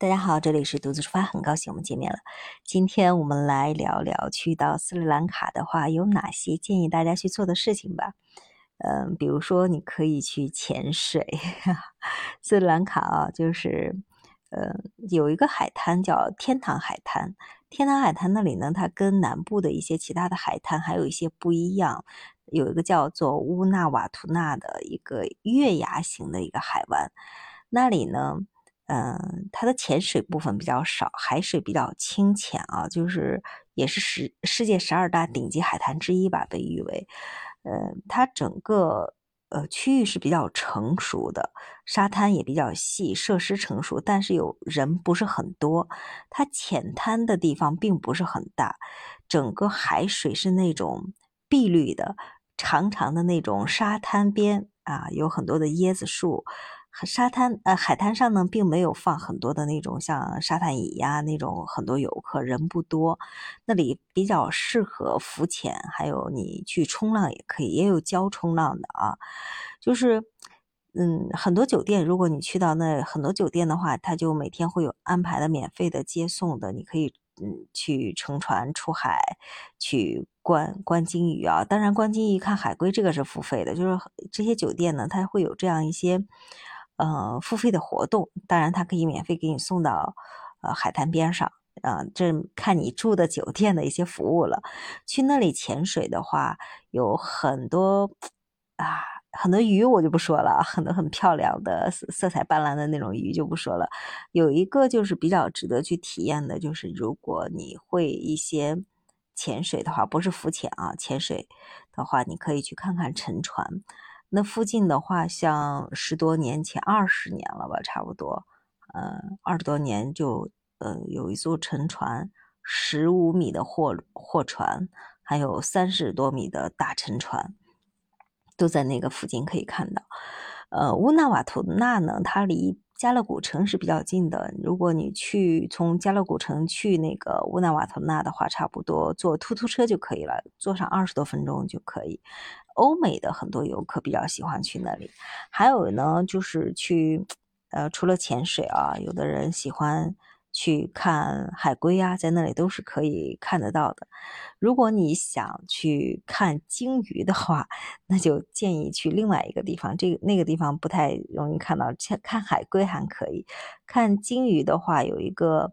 大家好，这里是独自出发，很高兴我们见面了。今天我们来聊聊去到斯里兰卡的话，有哪些建议大家去做的事情吧。嗯，比如说你可以去潜水。斯里兰卡啊，就是呃有一个海滩叫天堂海滩。天堂海滩那里呢，它跟南部的一些其他的海滩还有一些不一样，有一个叫做乌纳瓦图纳的一个月牙形的一个海湾，那里呢。嗯，它的潜水部分比较少，海水比较清浅啊，就是也是十世界十二大顶级海滩之一吧，被誉为。呃，它整个呃区域是比较成熟的，沙滩也比较细，设施成熟，但是有人不是很多。它浅滩的地方并不是很大，整个海水是那种碧绿的，长长的那种沙滩边啊，有很多的椰子树。沙滩呃，海滩上呢，并没有放很多的那种像沙滩椅呀那种，很多游客人不多，那里比较适合浮潜，还有你去冲浪也可以，也有教冲浪的啊。就是嗯，很多酒店，如果你去到那很多酒店的话，它就每天会有安排的免费的接送的，你可以嗯去乘船出海去观观鲸鱼啊。当然，观鲸鱼看海龟这个是付费的，就是这些酒店呢，它会有这样一些。呃，付费的活动，当然它可以免费给你送到呃海滩边上，啊，这看你住的酒店的一些服务了。去那里潜水的话，有很多啊，很多鱼我就不说了，很多很漂亮的色彩斑斓的那种鱼就不说了。有一个就是比较值得去体验的，就是如果你会一些潜水的话，不是浮潜啊，潜水的话，你可以去看看沉船。那附近的话，像十多年前、二十年了吧，差不多，嗯，二十多年就，呃，有一艘沉船，十五米的货货船，还有三十多米的大沉船，都在那个附近可以看到。呃，乌纳瓦图纳呢，它离。加勒古城是比较近的，如果你去从加勒古城去那个乌纳瓦图纳的话，差不多坐突突车就可以了，坐上二十多分钟就可以。欧美的很多游客比较喜欢去那里，还有呢就是去，呃，除了潜水啊，有的人喜欢。去看海龟啊，在那里都是可以看得到的。如果你想去看鲸鱼的话，那就建议去另外一个地方。这个那个地方不太容易看到。看海龟还可以，看鲸鱼的话，有一个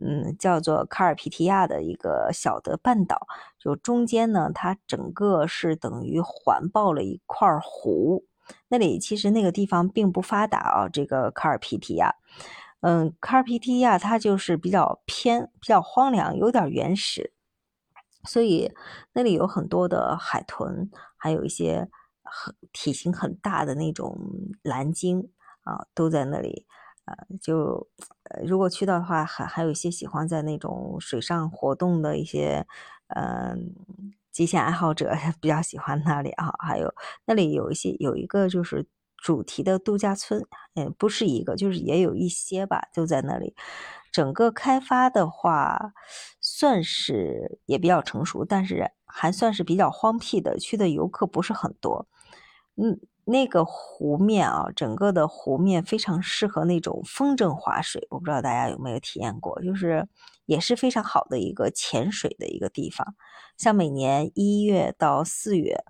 嗯叫做卡尔皮提亚的一个小的半岛，就中间呢，它整个是等于环抱了一块湖。那里其实那个地方并不发达啊，这个卡尔皮提亚。嗯，卡尔皮提亚它就是比较偏、比较荒凉，有点原始，所以那里有很多的海豚，还有一些很体型很大的那种蓝鲸啊，都在那里。呃，就如果去到的话，还还有一些喜欢在那种水上活动的一些嗯极限爱好者 比较喜欢那里啊。还有那里有一些有一个就是。主题的度假村，嗯，不是一个，就是也有一些吧，就在那里。整个开发的话，算是也比较成熟，但是还算是比较荒僻的，去的游客不是很多。嗯，那个湖面啊，整个的湖面非常适合那种风筝划水，我不知道大家有没有体验过，就是也是非常好的一个潜水的一个地方。像每年一月到四月，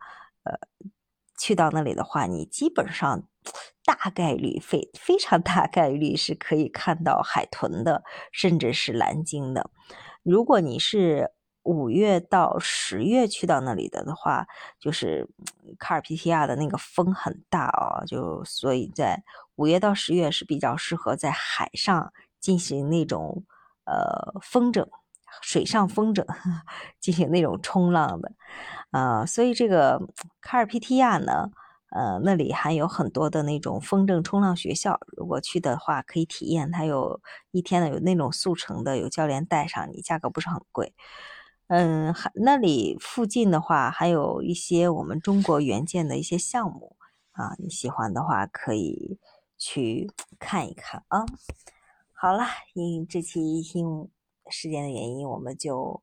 去到那里的话，你基本上大概率非非常大概率是可以看到海豚的，甚至是蓝鲸的。如果你是五月到十月去到那里的的话，就是卡尔皮提亚的那个风很大哦，就所以在五月到十月是比较适合在海上进行那种呃风筝。水上风筝 进行那种冲浪的，啊，所以这个卡尔皮提亚呢，呃，那里还有很多的那种风筝冲浪学校，如果去的话可以体验。它有一天呢，有那种速成的，有教练带上你，价格不是很贵。嗯，还那里附近的话，还有一些我们中国援建的一些项目啊，你喜欢的话可以去 看一看啊。好了，因这期因。时间的原因，我们就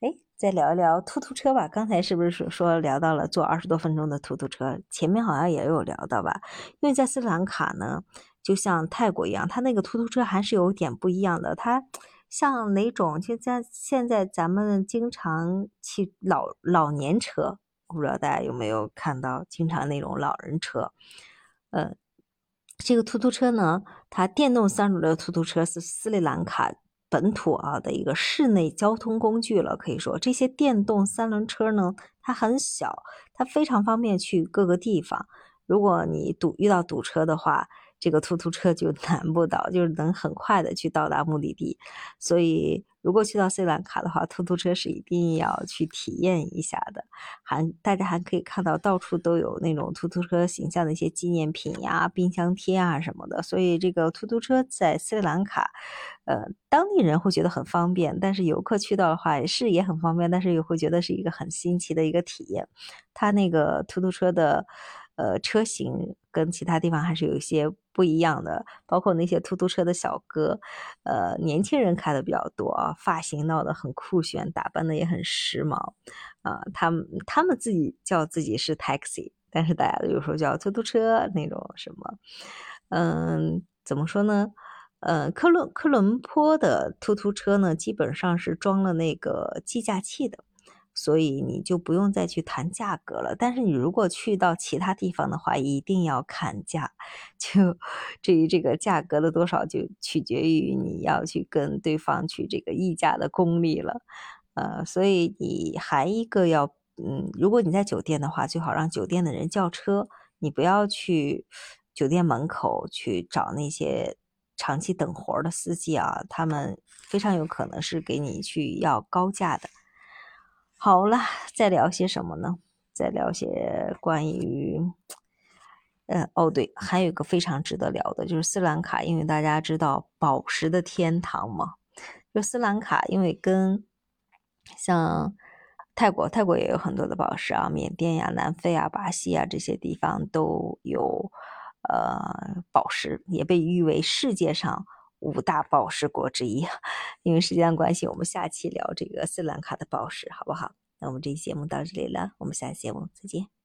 哎再聊一聊突突车吧。刚才是不是说说聊到了坐二十多分钟的突突车？前面好像也有聊到吧？因为在斯里兰卡呢，就像泰国一样，它那个突突车还是有点不一样的。它像哪种？就在现在咱们经常骑老老年车，不知道大家有没有看到，经常那种老人车。呃，这个突突车呢，它电动三轮的突突车是斯里兰卡本土啊的一个室内交通工具了。可以说，这些电动三轮车呢，它很小，它非常方便去各个地方。如果你堵遇到堵车的话，这个突突车就 难不倒，就是能很快的去到达目的地。所以，如果去到斯里兰卡的话，突突车是一定要去体验一下的。还大家还可以看到到处都有那种突突车形象的一些纪念品呀、冰箱贴啊什么的。所以，这个突突车在斯里兰卡，呃，当地人会觉得很方便，但是游客去到的话也是也很方便，但是也会觉得是一个很新奇的一个体验。它那个突突车的。呃，车型跟其他地方还是有一些不一样的，包括那些突突车的小哥，呃，年轻人开的比较多啊，发型闹得很酷炫，打扮的也很时髦，啊，他们他们自己叫自己是 taxi，但是大家有时候叫突突车那种什么，嗯，怎么说呢？呃，科伦科伦坡的突突车呢，基本上是装了那个计价器的。所以你就不用再去谈价格了。但是你如果去到其他地方的话，一定要砍价。就至于这个价格的多少，就取决于你要去跟对方去这个议价的功力了。呃，所以你还一个要，嗯，如果你在酒店的话，最好让酒店的人叫车，你不要去酒店门口去找那些长期等活的司机啊，他们非常有可能是给你去要高价的。好了，再聊些什么呢？再聊些关于，呃，哦对，还有一个非常值得聊的，就是斯兰卡，因为大家知道宝石的天堂嘛。就斯兰卡，因为跟像泰国，泰国也有很多的宝石啊，缅甸呀、南非啊、巴西啊这些地方都有，呃，宝石也被誉为世界上。五大宝石国之一，因为时间关系，我们下期聊这个斯里兰卡的宝石，好不好？那我们这期节目到这里了，我们下期节目再见。